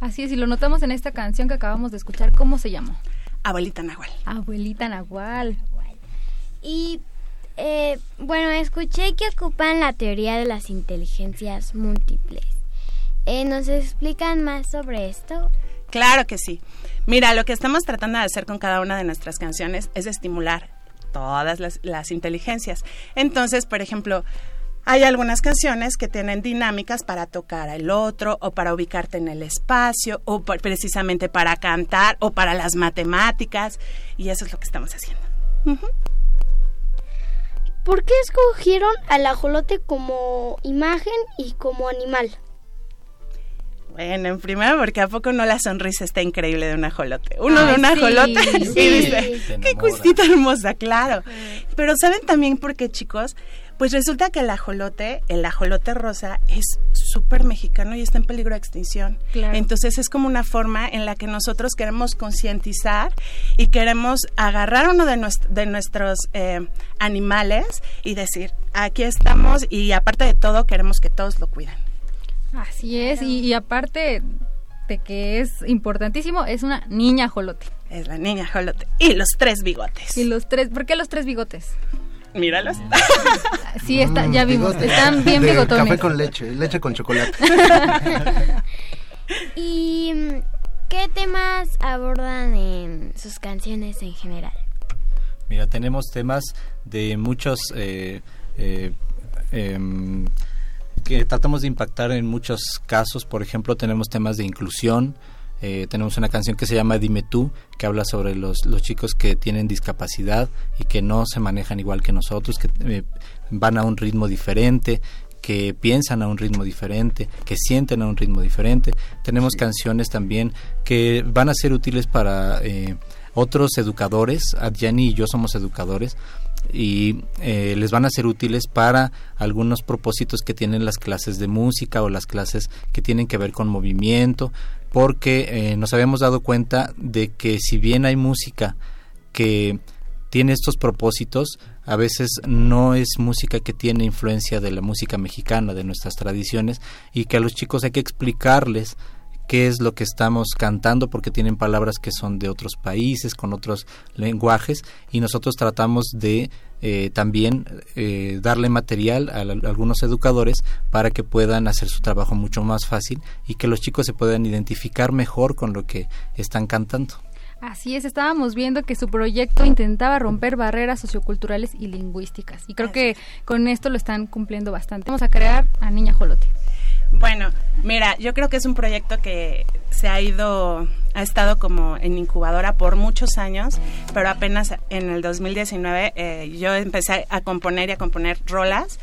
Speaker 3: Así es, y lo notamos en esta canción que acabamos de escuchar. ¿Cómo se llamó?
Speaker 12: Abuelita Nahual.
Speaker 3: Abuelita Nahual.
Speaker 2: Y eh, bueno, escuché que ocupan la teoría de las inteligencias múltiples. Eh, ¿Nos explican más sobre esto?
Speaker 12: Claro que sí. Mira, lo que estamos tratando de hacer con cada una de nuestras canciones es estimular todas las, las inteligencias. Entonces, por ejemplo,
Speaker 11: hay algunas canciones que tienen dinámicas para tocar al otro o para ubicarte en el espacio o precisamente para cantar o para las matemáticas y eso es lo que estamos haciendo.
Speaker 1: ¿Por qué escogieron al ajolote como imagen y como animal?
Speaker 11: Bueno, en primera, porque a poco no la sonrisa está increíble de un ajolote. Uno de un ajolote y dice, qué custita hermosa, claro. Pero ¿saben también por qué, chicos? Pues resulta que el ajolote, el ajolote rosa, es súper mexicano y está en peligro de extinción. Entonces es como una forma en la que nosotros queremos concientizar y queremos agarrar uno de, de nuestros eh, animales y decir, aquí estamos y aparte de todo queremos que todos lo cuiden.
Speaker 3: Así es, y, aparte de que es importantísimo, es una niña ajolote.
Speaker 11: Es la niña ajolote. Y los tres bigotes.
Speaker 3: Y los tres, ¿por qué los tres bigotes?
Speaker 11: Míralos.
Speaker 3: Sí, está, ya vimos, están bien bigotones.
Speaker 12: Café con leche, leche con chocolate.
Speaker 2: ¿Y mm, qué temas abordan en sus canciones en general?
Speaker 13: Mira, tenemos temas de muchos... Eh, eh, em, que tratamos de impactar en muchos casos. Por ejemplo, tenemos temas de inclusión, eh, tenemos una canción que se llama Dime tú, que habla sobre los, los chicos que tienen discapacidad y que no se manejan igual que nosotros, que eh, van a un ritmo diferente, que piensan a un ritmo diferente, que sienten a un ritmo diferente. Tenemos canciones también que van a ser útiles para eh, otros educadores. Adjani y yo somos educadores y les van a ser útiles para algunos propósitos que tienen las clases de música o las clases que tienen que ver con movimiento, porque eh, nos habíamos dado cuenta de que si bien hay música que tiene estos propósitos, a veces no es música que tiene influencia de la música mexicana, de nuestras tradiciones, y que a los chicos hay que explicarles qué es lo que estamos cantando porque tienen palabras que son de otros países, con otros lenguajes, y nosotros tratamos de eh, también eh, darle material a, algunos educadores para que puedan hacer su trabajo mucho más fácil y que los chicos se puedan identificar mejor con lo que están cantando.
Speaker 3: Así es, estábamos viendo que su proyecto intentaba romper barreras socioculturales y lingüísticas y creo que con esto lo están cumpliendo bastante. Vamos a crear a Niña Jolote.
Speaker 11: Bueno, mira, yo creo que es un proyecto que se ha ido, ha estado como en incubadora por muchos años, pero apenas en el 2019 eh, yo empecé a componer y a componer rolas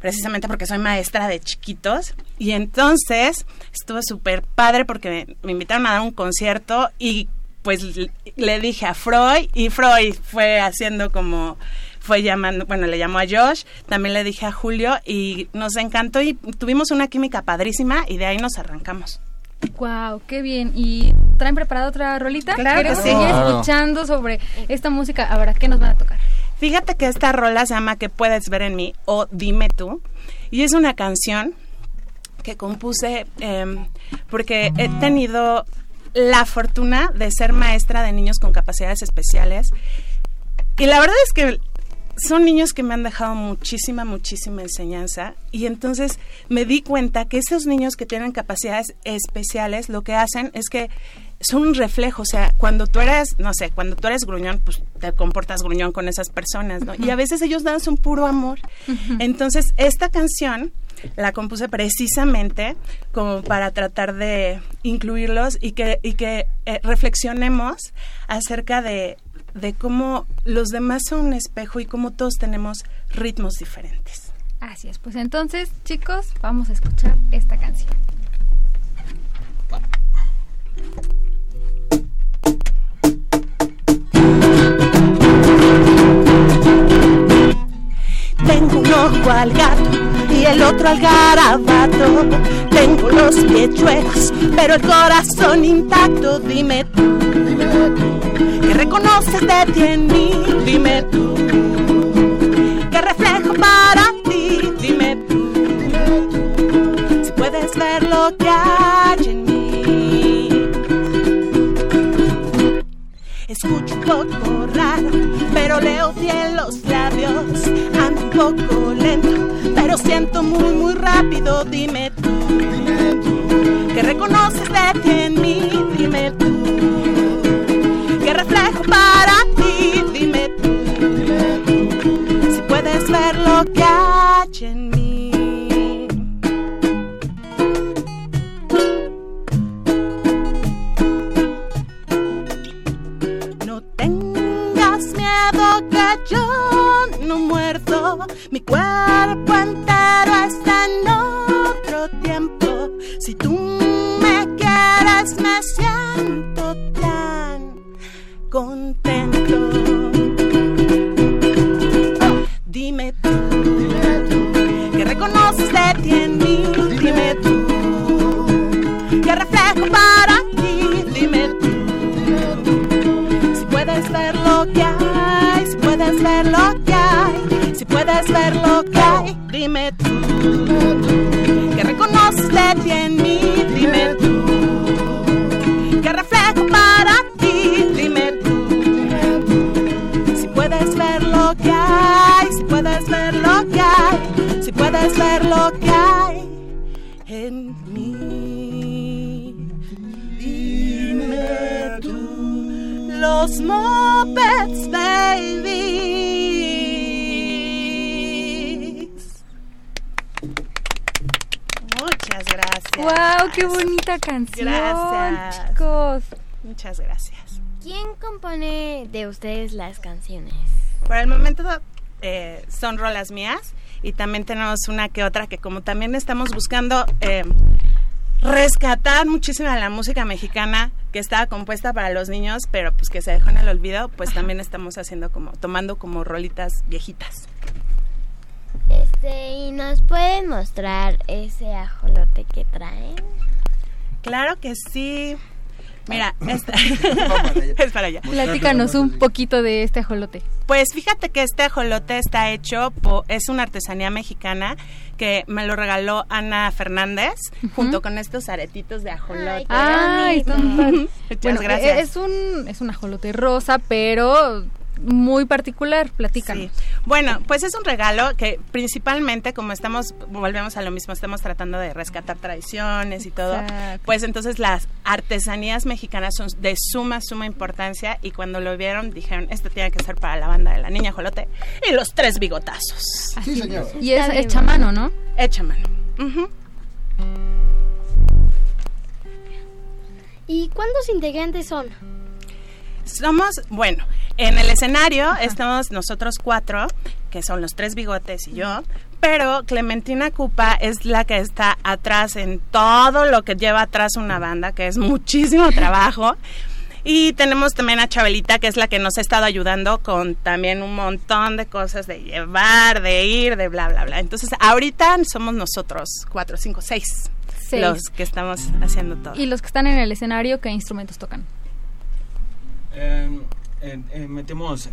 Speaker 11: precisamente porque soy maestra de chiquitos. Y entonces estuvo súper padre porque me, invitaron a dar un concierto y pues le dije a Freud y Freud fue haciendo como fue llamando, bueno, le llamó a Josh, también le dije a Julio y nos encantó y tuvimos una química padrísima y de ahí nos arrancamos.
Speaker 3: Wow, qué bien. ¿Y traen preparada otra rolita?
Speaker 11: Claro
Speaker 3: que seguir escuchando sobre esta música? Ahora, ¿qué nos van a tocar?
Speaker 11: Fíjate que esta rola se llama Que puedes ver en mí o Dime tú y es una canción que compuse em, porque he tenido la fortuna de ser maestra de niños con capacidades especiales. Y la verdad es que son niños que me han dejado muchísima, muchísima enseñanza. Y entonces me di cuenta que esos niños que tienen capacidades especiales lo que hacen es que son un reflejo, o sea, cuando tú eres, no sé, cuando tú eres gruñón, pues te comportas gruñón con esas personas, ¿no? Y a veces ellos dan un puro amor. Entonces, esta canción la compuse precisamente como para tratar de incluirlos y que, y que eh, reflexionemos acerca de de cómo los demás son un espejo y cómo todos tenemos ritmos diferentes.
Speaker 3: Así es, pues entonces chicos, vamos a escuchar esta canción.
Speaker 9: Un ojo al gato y el otro al garabato. Tengo los pies chuecos, pero el corazón intacto. Dime tú, que reconoces de ti en mí. Dime tú, siento muy, muy rápido. Dime reflejo para ti. Dime tú, si puedes ver lo que hay,
Speaker 11: si puedes ver lo que hay, si puedes ver lo que hay en mí. Dime tú, los Muppets Babies.
Speaker 3: ¡Wow! ¡Qué bonita canción!
Speaker 11: Gracias.
Speaker 3: Chicos.
Speaker 11: Muchas gracias.
Speaker 2: ¿Quién compone de ustedes las canciones?
Speaker 11: Por el momento eh, son rolas mías y también tenemos una que otra que como también estamos buscando eh, rescatar muchísima la música mexicana que estaba compuesta para los niños, pero pues que se dejó en el olvido, pues también estamos haciendo como, tomando como rolitas viejitas.
Speaker 2: Este, ¿y nos pueden mostrar ese ajolote que traen?
Speaker 11: Claro que sí. Mira, esta es para allá.
Speaker 3: Platícanos un poquito de este ajolote.
Speaker 11: Pues fíjate que este ajolote está hecho, po- es una artesanía mexicana que me lo regaló Ana Fernández junto con estos aretitos de ajolote.
Speaker 3: Ay, están padres.
Speaker 11: Muchas
Speaker 3: Bueno,
Speaker 11: gracias.
Speaker 3: Es un, es un ajolote rosa, pero muy particular. Platícanos.
Speaker 11: Sí. Bueno, pues es un regalo que principalmente, como estamos, volvemos a lo mismo, estamos tratando de rescatar tradiciones y todo,
Speaker 3: Exacto.
Speaker 11: pues entonces las artesanías mexicanas son de suma, suma importancia y cuando lo vieron dijeron, esto tiene que ser para la banda de la niña jolote y los tres bigotazos.
Speaker 3: Así es. Y es hecha mano, ¿no?
Speaker 11: Hecha mano.
Speaker 1: ¿Y cuántos integrantes son?
Speaker 11: Somos, bueno, en el escenario estamos nosotros cuatro, que son los tres bigotes y yo, pero Clementina Cupa es la que está atrás en todo lo que lleva atrás una banda, que es muchísimo trabajo. Y tenemos también a Chabelita, que es la que nos ha estado ayudando con también un montón de cosas de llevar, de ir, de bla, bla, bla. Entonces, ahorita somos nosotros, cuatro, cinco, seis,
Speaker 3: Seis.
Speaker 11: los que estamos haciendo todo.
Speaker 3: Y los que están en el escenario, ¿qué instrumentos tocan?
Speaker 12: Eh, eh, metemos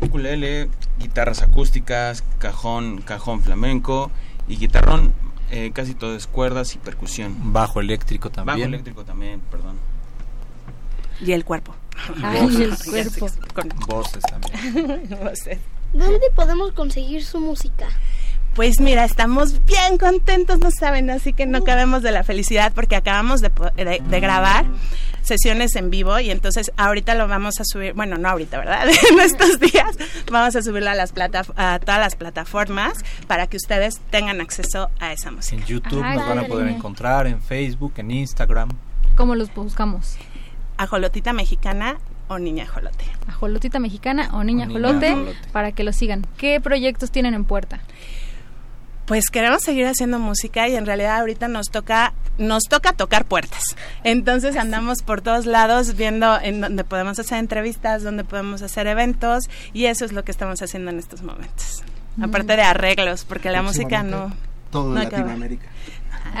Speaker 12: ukulele, guitarras acústicas, cajón, cajón flamenco y guitarrón, eh, casi todo es cuerdas y percusión.
Speaker 13: Bajo eléctrico también.
Speaker 12: Bajo eléctrico también, perdón.
Speaker 11: Y el cuerpo.
Speaker 3: Ay, el cuerpo.
Speaker 13: Voces también.
Speaker 11: Voces.
Speaker 1: ¿Dónde podemos conseguir su música?
Speaker 11: Pues mira, estamos bien contentos, no saben, así que no cabemos de la felicidad porque acabamos de, po- de- de grabar sesiones en vivo y entonces ahorita lo vamos a subir, bueno, no ahorita, ¿verdad? en estos días vamos a subirlo a, las plata, a todas las plataformas para que ustedes tengan acceso a esa música.
Speaker 13: En YouTube nos van a poder encontrar, en Facebook, en Instagram.
Speaker 3: ¿Cómo los buscamos?
Speaker 11: Ajolotita mexicana o niña ajolote.
Speaker 3: Ajolotita mexicana o niña
Speaker 13: O niña
Speaker 3: ajolote,
Speaker 13: ajolote.
Speaker 3: para que lo sigan. ¿Qué proyectos tienen en puerta?
Speaker 11: Pues queremos seguir haciendo música y en realidad ahorita nos toca nos toca tocar puertas. Entonces andamos por todos lados viendo en donde podemos hacer entrevistas, donde podemos hacer eventos y eso es lo que estamos haciendo en estos momentos.
Speaker 3: Mm.
Speaker 11: Aparte de arreglos, porque la música no
Speaker 14: Todo
Speaker 11: no.
Speaker 14: Latinoamérica.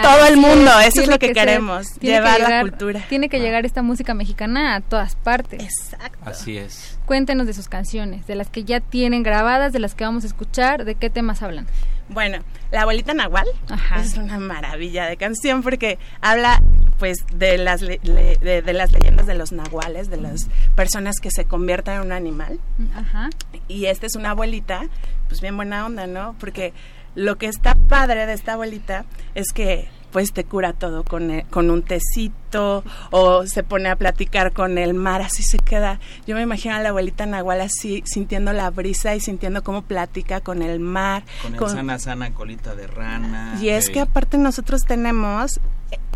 Speaker 11: Todo el mundo, eso es lo que queremos,
Speaker 3: que
Speaker 11: llevar la cultura.
Speaker 3: Tiene que llegar esta música mexicana a todas partes.
Speaker 11: Exacto.
Speaker 13: Así es.
Speaker 3: Cuéntenos de sus canciones, de las que ya tienen grabadas, de las que vamos a escuchar, de qué temas hablan.
Speaker 11: Bueno, La abuelita Nahual
Speaker 3: Ajá.
Speaker 11: es una maravilla de canción porque habla pues de las le- de las leyendas de los nahuales, de las personas que se convierten en un animal.
Speaker 3: Ajá.
Speaker 11: Y esta es una abuelita, pues bien buena onda, ¿no? Porque lo que está padre de esta abuelita es que pues te cura todo con, e- con un tecito o se pone a platicar con el mar, así se queda. Yo me imagino a la abuelita Nahual así sintiendo la brisa y sintiendo cómo platica con el mar.
Speaker 12: Con el
Speaker 11: con-
Speaker 12: sana sana colita de rana.
Speaker 11: y es que aparte nosotros tenemos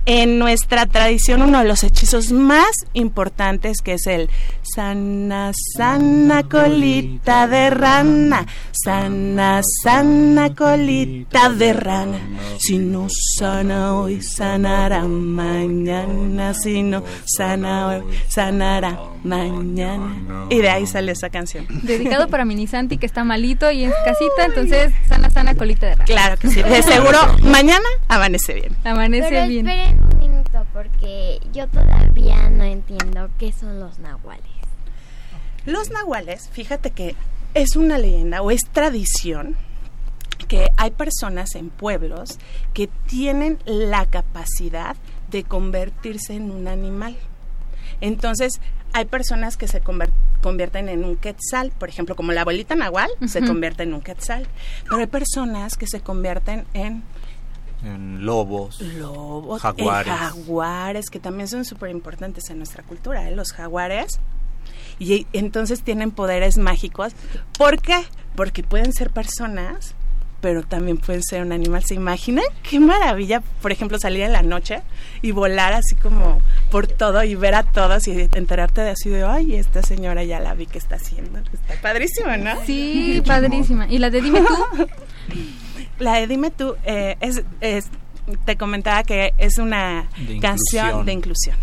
Speaker 11: en nuestra tradición uno de los hechizos más importantes que es el sana sana colita de rana, sana sana colita de rana. Si no sana hoy, sanará mañana. Si no sana hoy, sanará mañana. Y de ahí sale esa canción.
Speaker 3: Dedicado para Mini Santi que está malito y en casita, entonces sana sana colita de rana.
Speaker 11: Claro que sí. De seguro mañana amanece bien.
Speaker 3: Amanece bien.
Speaker 2: Esperen un minuto porque yo todavía no entiendo qué son los nahuales.
Speaker 11: Los nahuales, fíjate que es una leyenda o es tradición que hay personas en pueblos que tienen la capacidad de convertirse en un animal. Entonces, hay personas que se convierten en un quetzal, por ejemplo, como la abuelita nahual se convierte en un quetzal, pero hay personas que se convierten en
Speaker 13: En lobos,
Speaker 11: lobos,
Speaker 13: jaguares.
Speaker 11: en jaguares, que también son súper importantes en nuestra cultura, ¿eh? los jaguares. Y entonces tienen poderes mágicos. ¿Por qué? Porque pueden ser personas, pero también pueden ser un animal. ¿Se imaginan? Qué maravilla, por ejemplo, salir en la noche y volar así como por todo y ver a todos y enterarte de así de, ay, esta señora ya la vi que está haciendo. Está padrísimo, ¿no?
Speaker 3: Sí, padrísima. ¿Y la de Dime tú?
Speaker 11: La de Dime tú eh, es, es- te comentaba que es una
Speaker 3: De
Speaker 11: canción de inclusión.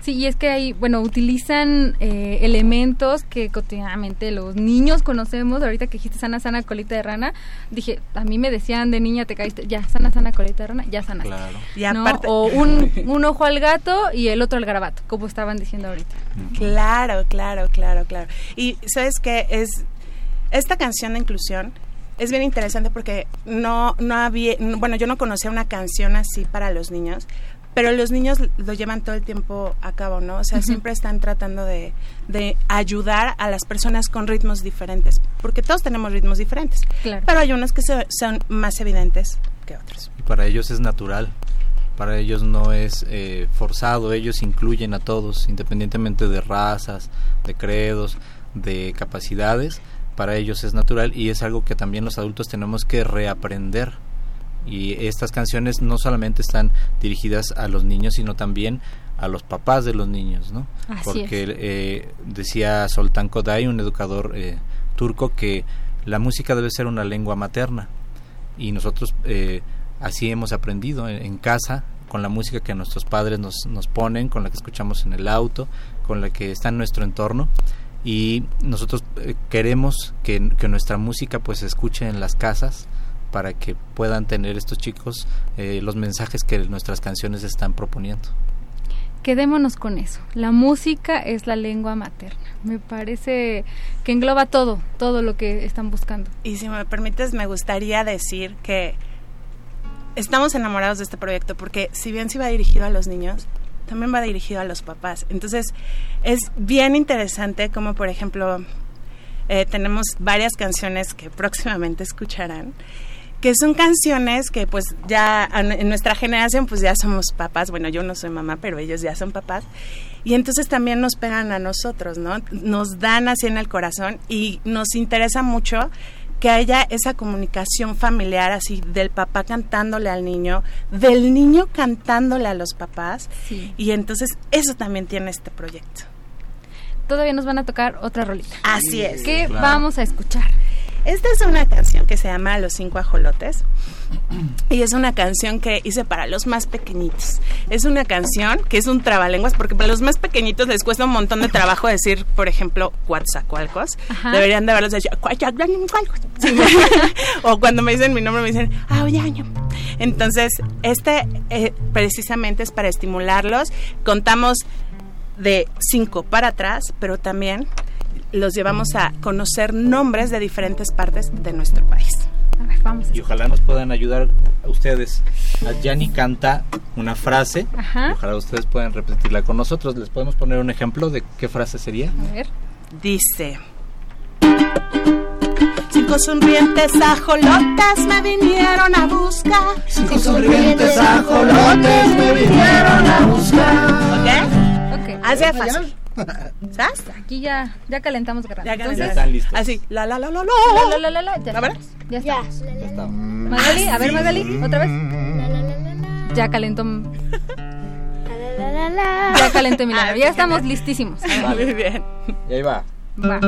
Speaker 3: Sí, y es que ahí, bueno, utilizan eh, elementos que cotidianamente los niños conocemos. Ahorita que dijiste sana, sana, colita de rana, dije, a mí me decían de niña te caíste, ya, sana, sana, colita de rana, ya sana.
Speaker 13: Claro.
Speaker 11: Y
Speaker 3: ¿no?
Speaker 11: aparte-
Speaker 3: O un, un ojo al gato y el otro al garabato, como estaban diciendo ahorita.
Speaker 11: Claro, claro, claro, claro. Y sabes que es esta canción de inclusión es bien interesante porque no no había bueno, yo no conocía una canción así para los niños, pero los niños lo llevan todo el tiempo a cabo, ¿no? O sea, siempre están tratando de, de ayudar a las personas con ritmos diferentes, porque todos tenemos ritmos diferentes,
Speaker 3: Claro.
Speaker 11: pero hay unos que se- son más evidentes que otros.
Speaker 13: Y para ellos es natural. Para ellos no es eh, forzado. Ellos incluyen a todos, independientemente de razas, de credos, de capacidades. Para ellos es natural y es algo que también los adultos tenemos que reaprender. Y estas canciones no solamente están dirigidas a los niños, sino también a los papás de los niños, ¿no?
Speaker 3: Así
Speaker 13: Porque eh, decía Soltán Koday, un educador eh, turco, que la música debe ser una lengua materna y nosotros eh, así hemos aprendido en, en casa con la música que nuestros padres nos, nos ponen, con la que escuchamos en el auto, con la que está en nuestro entorno y nosotros eh, queremos que, que nuestra música pues se escuche en las casas para que puedan tener estos chicos eh, los mensajes que nuestras canciones están proponiendo.
Speaker 3: Quedémonos con eso. La música es la lengua materna. Me parece que engloba todo, todo lo que están buscando.
Speaker 11: Y si me permites, me gustaría decir que estamos enamorados de este proyecto porque si bien sí va dirigido a los niños, también va dirigido a los papás. Entonces es bien interesante como por ejemplo eh, tenemos varias canciones que próximamente escucharán que son canciones que pues ya en nuestra generación pues ya somos papás, bueno yo no soy mamá pero ellos ya son papás y entonces también nos pegan a nosotros, ¿no? Nos dan así en el corazón y nos interesa mucho que haya esa comunicación familiar así del papá cantándole al niño, del niño cantándole a los papás
Speaker 3: Sí.
Speaker 11: y entonces eso también tiene este proyecto.
Speaker 3: Todavía nos van a tocar otra rolita.
Speaker 11: Así es.
Speaker 3: ¿Qué
Speaker 11: Claro.
Speaker 3: vamos a escuchar?
Speaker 11: Esta es una canción que se llama Los cinco ajolotes y es una canción que hice para los más pequeñitos. Es una canción que es un trabalenguas porque para los más pequeñitos les cuesta un montón de trabajo decir, por ejemplo, Coatzacoalcos. Deberían de haberlos dicho. Sí, o cuando me dicen mi nombre me dicen Aoyaño. Entonces, este eh, precisamente es para estimularlos. Contamos de cinco para atrás, pero también los llevamos a conocer nombres de diferentes partes de nuestro país.
Speaker 3: A ver, vamos.
Speaker 13: Y ojalá nos puedan ayudar a ustedes. A Yanni canta una frase.
Speaker 3: Ajá.
Speaker 13: Ojalá ustedes puedan repetirla con nosotros. ¿Les podemos poner un ejemplo de qué frase sería?
Speaker 3: A ver.
Speaker 11: Dice: Cinco sonrientes ajolotes me vinieron a buscar.
Speaker 9: Cinco sonrientes ajolotes me vinieron a buscar.
Speaker 11: ¿Ok?
Speaker 3: Ok.
Speaker 11: Así es fácil. ¿Sabes?
Speaker 3: Aquí ya, ya calentamos.
Speaker 11: Ya, ya,
Speaker 3: Entonces,
Speaker 11: ya.
Speaker 13: están listos.
Speaker 11: Así, la la la la la.
Speaker 3: la, la, la, la, ya estamos. Ya estamos. Magali, a ver Magali, otra vez. Ya calentó.
Speaker 1: La, la, la, la.
Speaker 3: Ya calentó Milano. Ya estamos listísimos.
Speaker 11: Muy bien.
Speaker 13: Y ahí va.
Speaker 3: Va.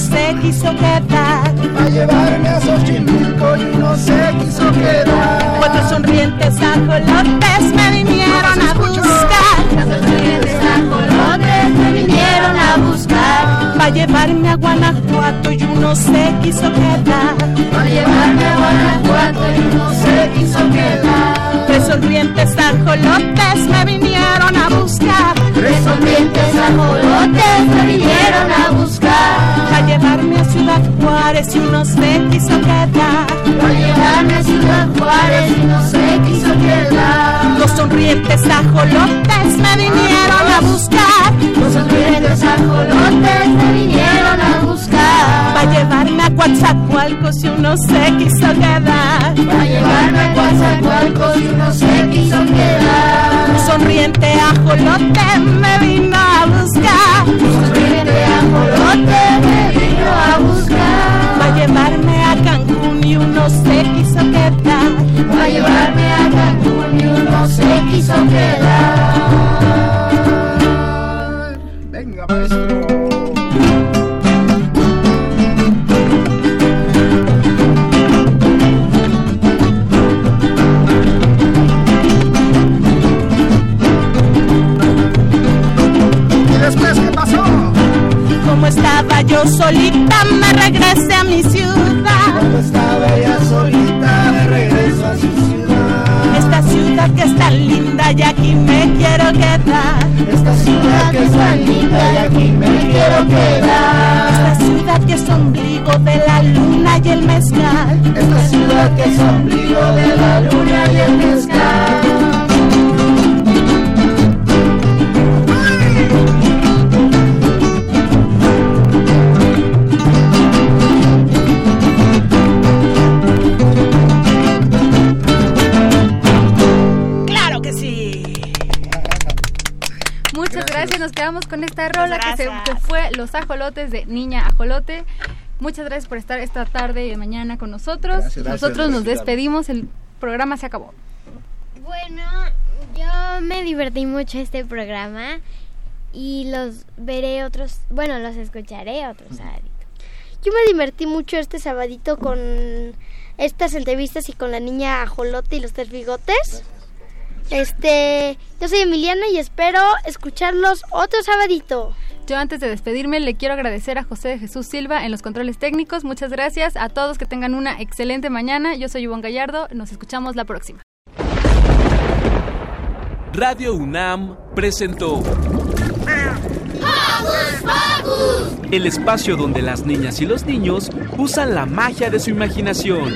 Speaker 11: Se quiso quedar.
Speaker 9: A llevarme a Xochimilco y no se quiso quedar.
Speaker 11: Cuatro sonrientes ajolotes me vinieron a buscar.
Speaker 9: Sonrientes ajolotes me vinieron a buscar.
Speaker 11: Pa' llevarme a Guanajuato y uno se quiso quedar.
Speaker 9: A llevarme a Guanajuato y no se quiso quedar.
Speaker 11: Tres sonrientes ajolotes me vinieron a buscar.
Speaker 9: Tres sonrientes ajolotes me vinieron a buscar.
Speaker 11: Pa' llevarme a Ciudad Juárez y uno se quiso quedar.
Speaker 9: A llevarme a Ciudad Juárez y no se quiso quedar.
Speaker 11: Los sonrientes ajolotes me vinieron a buscar.
Speaker 9: Los sonrientes ajolotes me vinieron a buscar.
Speaker 11: Pa' llevarme a Coatzacoalcos y uno se quiso quedar.
Speaker 9: A llevarme a Coatzacoalcos y no se quiso quedar.
Speaker 11: Un sonriente ajolote me vino a buscar.
Speaker 9: Un sonriente ajolote me vino a buscar.
Speaker 11: Pa' llevarme a Cancún y uno se quiso quedar.
Speaker 9: A llevarme a Cancún y uno se quiso quedar. Venga, maestro.
Speaker 11: Solita, me regresé a mi ciudad.
Speaker 9: Cuando estaba ella solita de regreso a su ciudad.
Speaker 11: Esta ciudad que es tan linda y aquí me quiero quedar.
Speaker 9: Esta ciudad que es tan linda y aquí me quiero quedar.
Speaker 11: Esta ciudad que es ombligo de la luna y el mezcal.
Speaker 9: Esta ciudad que es ombligo de la luna y el mezcal.
Speaker 3: Con esta rola que, se, que fue Los Ajolotes de Niña Ajolote. Muchas gracias por estar esta tarde y mañana con nosotros.
Speaker 13: Gracias, gracias,
Speaker 3: nosotros nos
Speaker 13: gracias.
Speaker 3: despedimos. El programa se acabó.
Speaker 2: Bueno, yo me divertí mucho este programa y los veré otros, bueno, los escucharé otros sábados.
Speaker 1: Yo me divertí mucho este sabadito con estas entrevistas y con la niña Ajolote y los tres bigotes. Este, yo soy Emiliana y espero escucharlos otro sabadito.
Speaker 3: Yo antes de despedirme le quiero agradecer a José de Jesús Silva en los controles técnicos. Muchas gracias a todos que tengan una excelente mañana. Yo soy Ivonne Gallardo. Nos escuchamos la próxima.
Speaker 5: Radio UNAM presentó el espacio donde las niñas y los niños usan la magia de su imaginación.